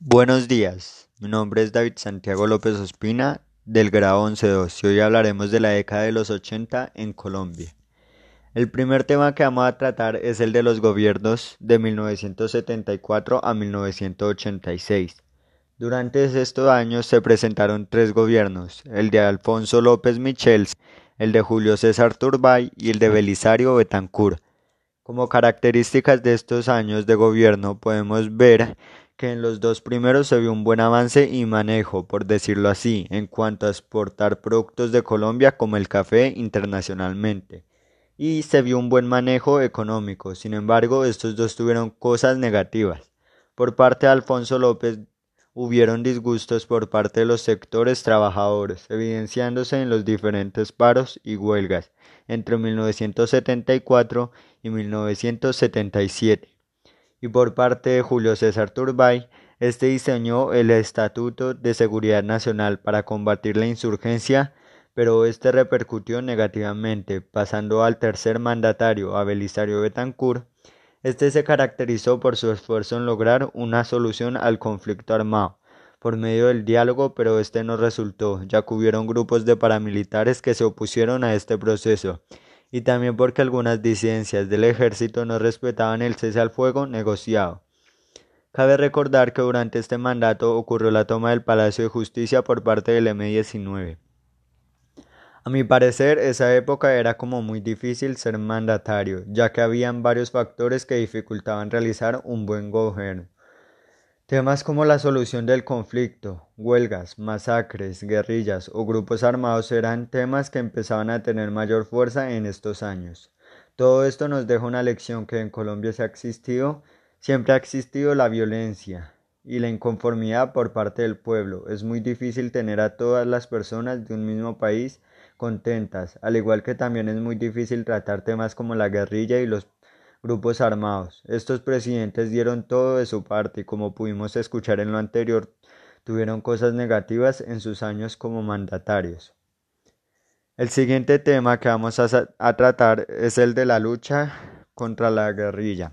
Buenos días, mi nombre es David Santiago López Ospina del grado 11.2 y hoy hablaremos de la década de los 80 en Colombia. El primer tema que vamos a tratar es el de los gobiernos de 1974 a 1986. Durante estos años se presentaron tres gobiernos, el de Alfonso López Michels, el de Julio César Turbay y el de Belisario Betancourt. Como características de estos años de gobierno podemos ver que en los dos primeros se vio un buen avance y manejo, por decirlo así, en cuanto a exportar productos de Colombia como el café internacionalmente. Y se vio un buen manejo económico, sin embargo, estos dos tuvieron cosas negativas. Por parte de Alfonso López hubieron disgustos por parte de los sectores trabajadores, evidenciándose en los diferentes paros y huelgas entre 1974 y 1977 y por parte de Julio César Turbay, este diseñó el Estatuto de Seguridad Nacional para combatir la insurgencia, pero este repercutió negativamente, pasando al tercer mandatario, a Belisario Betancourt. Este se caracterizó por su esfuerzo en lograr una solución al conflicto armado por medio del diálogo, pero este no resultó, ya que hubieron grupos de paramilitares que se opusieron a este proceso y también porque algunas disidencias del ejército no respetaban el cese al fuego negociado. Cabe recordar que durante este mandato ocurrió la toma del Palacio de Justicia por parte del M-19. A mi parecer, esa época era como muy difícil ser mandatario, ya que habían varios factores que dificultaban realizar un buen gobierno. Temas como la solución del conflicto, huelgas, masacres, guerrillas o grupos armados eran temas que empezaban a tener mayor fuerza en estos años. Todo esto nos deja una lección que en Colombia se ha existido, siempre ha existido la violencia y la inconformidad por parte del pueblo. Es muy difícil tener a todas las personas de un mismo país contentas, al igual que también es muy difícil tratar temas como la guerrilla y los grupos armados. Estos presidentes dieron todo de su parte y como pudimos escuchar en lo anterior, tuvieron cosas negativas en sus años como mandatarios. El siguiente tema que vamos a, tratar es el de la lucha contra la guerrilla.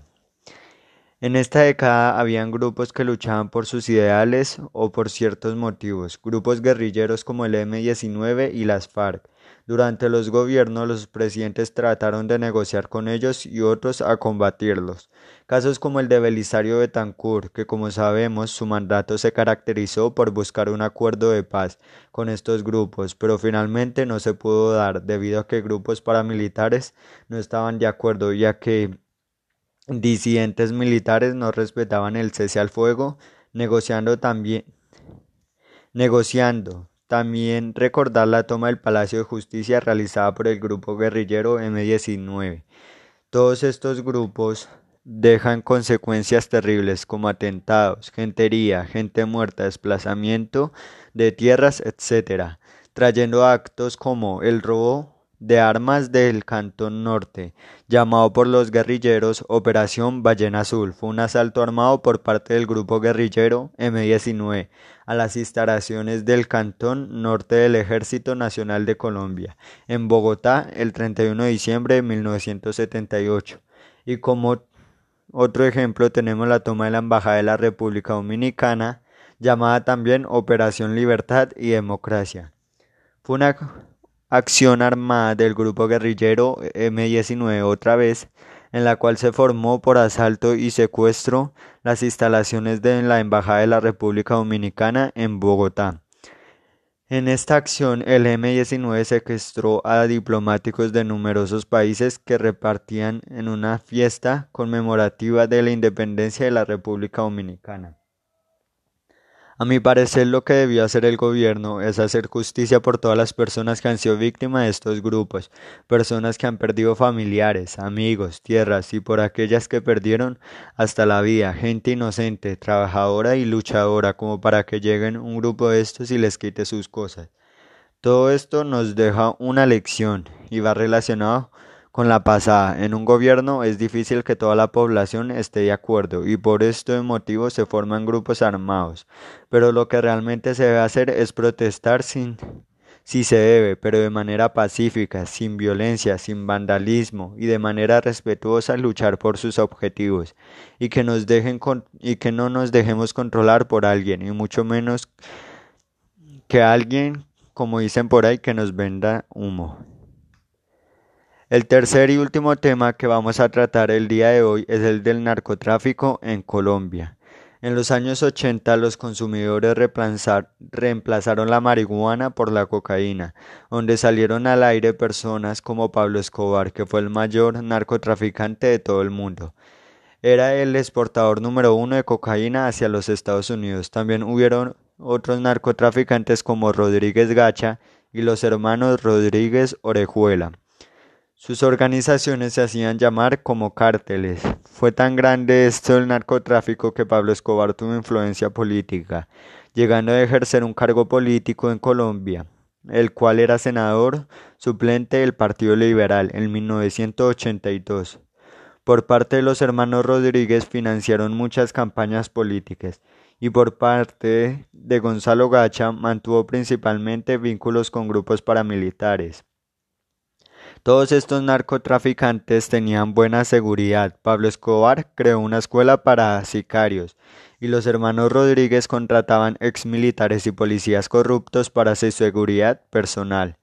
En esta década habían grupos que luchaban por sus ideales o por ciertos motivos, grupos guerrilleros como el M-19 y las FARC. Durante los gobiernos los presidentes trataron de negociar con ellos y otros a combatirlos. Casos como el de Belisario Betancourt, que como sabemos su mandato se caracterizó por buscar un acuerdo de paz con estos grupos, pero finalmente no se pudo dar debido a que grupos paramilitares no estaban de acuerdo ya que disidentes militares no respetaban el cese al fuego, negociando también negociando. También recordar la toma del Palacio de Justicia realizada por el grupo guerrillero M19. Todos estos grupos dejan consecuencias terribles como atentados, gentería, gente muerta, desplazamiento de tierras, etc., trayendo actos como el robo de armas del Cantón Norte, llamado por los guerrilleros Operación Ballena Azul. Fue un asalto armado por parte del grupo guerrillero M-19 a las instalaciones del Cantón Norte del Ejército Nacional de Colombia, en Bogotá, el 31 de diciembre de 1978. Y como otro ejemplo tenemos la toma de la Embajada de la República Dominicana, llamada también Operación Libertad y Democracia. Fue una acción armada del grupo guerrillero M-19 otra vez, en la cual se formó por asalto y secuestro las instalaciones de la Embajada de la República Dominicana en Bogotá. En esta acción, el M-19 secuestró a diplomáticos de numerosos países que repartían en una fiesta conmemorativa de la independencia de la República Dominicana. A mi parecer lo que debió hacer el gobierno es hacer justicia por todas las personas que han sido víctimas de estos grupos, personas que han perdido familiares, amigos, tierras y por aquellas que perdieron hasta la vida, gente inocente, trabajadora y luchadora como para que lleguen un grupo de estos y les quite sus cosas. Todo esto nos deja una lección y va relacionado con la pasada. En un gobierno es difícil que toda la población esté de acuerdo y por este motivo se forman grupos armados. Pero lo que realmente se debe hacer es protestar sin, si se debe, pero de manera pacífica, sin violencia, sin vandalismo y de manera respetuosa luchar por sus objetivos y que nos dejen y que no nos dejemos controlar por alguien y mucho menos que alguien, como dicen por ahí, que nos venda humo. El tercer y último tema que vamos a tratar el día de hoy es el del narcotráfico en Colombia. En los años 80 los consumidores reemplazaron la marihuana por la cocaína, donde salieron al aire personas como Pablo Escobar, que fue el mayor narcotraficante de todo el mundo. Era el exportador número uno de cocaína hacia los Estados Unidos. También hubieron otros narcotraficantes como Rodríguez Gacha y los hermanos Rodríguez Orejuela. Sus organizaciones se hacían llamar como cárteles. Fue tan grande esto el narcotráfico que Pablo Escobar tuvo influencia política, llegando a ejercer un cargo político en Colombia, el cual era senador suplente del Partido Liberal en 1982. Por parte de los hermanos Rodríguez financiaron muchas campañas políticas y por parte de Gonzalo Gacha mantuvo principalmente vínculos con grupos paramilitares. Todos estos narcotraficantes tenían buena seguridad. Pablo Escobar creó una escuela para sicarios y los hermanos Rodríguez contrataban exmilitares y policías corruptos para su seguridad personal.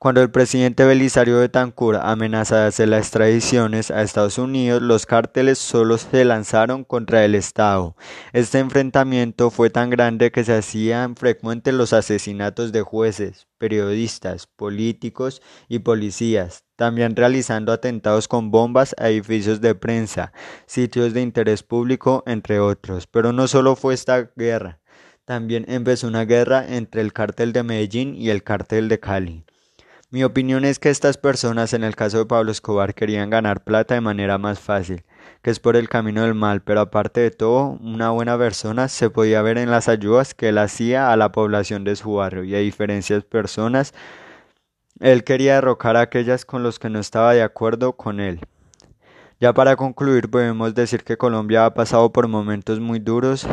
Cuando el presidente Belisario Betancourt amenaza de las extradiciones a Estados Unidos, los cárteles solo se lanzaron contra el Estado. Este enfrentamiento fue tan grande que se hacían frecuentes los asesinatos de jueces, periodistas, políticos y policías, también realizando atentados con bombas a edificios de prensa, sitios de interés público, entre otros. Pero no solo fue esta guerra, también empezó una guerra entre el cártel de Medellín y el cártel de Cali. Mi opinión es que estas personas, en el caso de Pablo Escobar, querían ganar plata de manera más fácil, que es por el camino del mal, pero aparte de todo, una buena persona se podía ver en las ayudas que él hacía a la población de su barrio y a diferentes personas, él quería derrocar a aquellas con los que no estaba de acuerdo con él. Ya para concluir, podemos decir que Colombia ha pasado por momentos muy duros,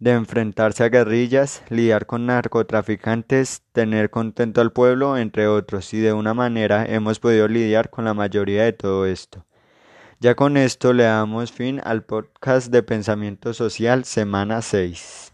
de enfrentarse a guerrillas, lidiar con narcotraficantes, tener contento al pueblo, entre otros, y de una manera hemos podido lidiar con la mayoría de todo esto. Ya con esto le damos fin al podcast de Pensamiento Social semana 6.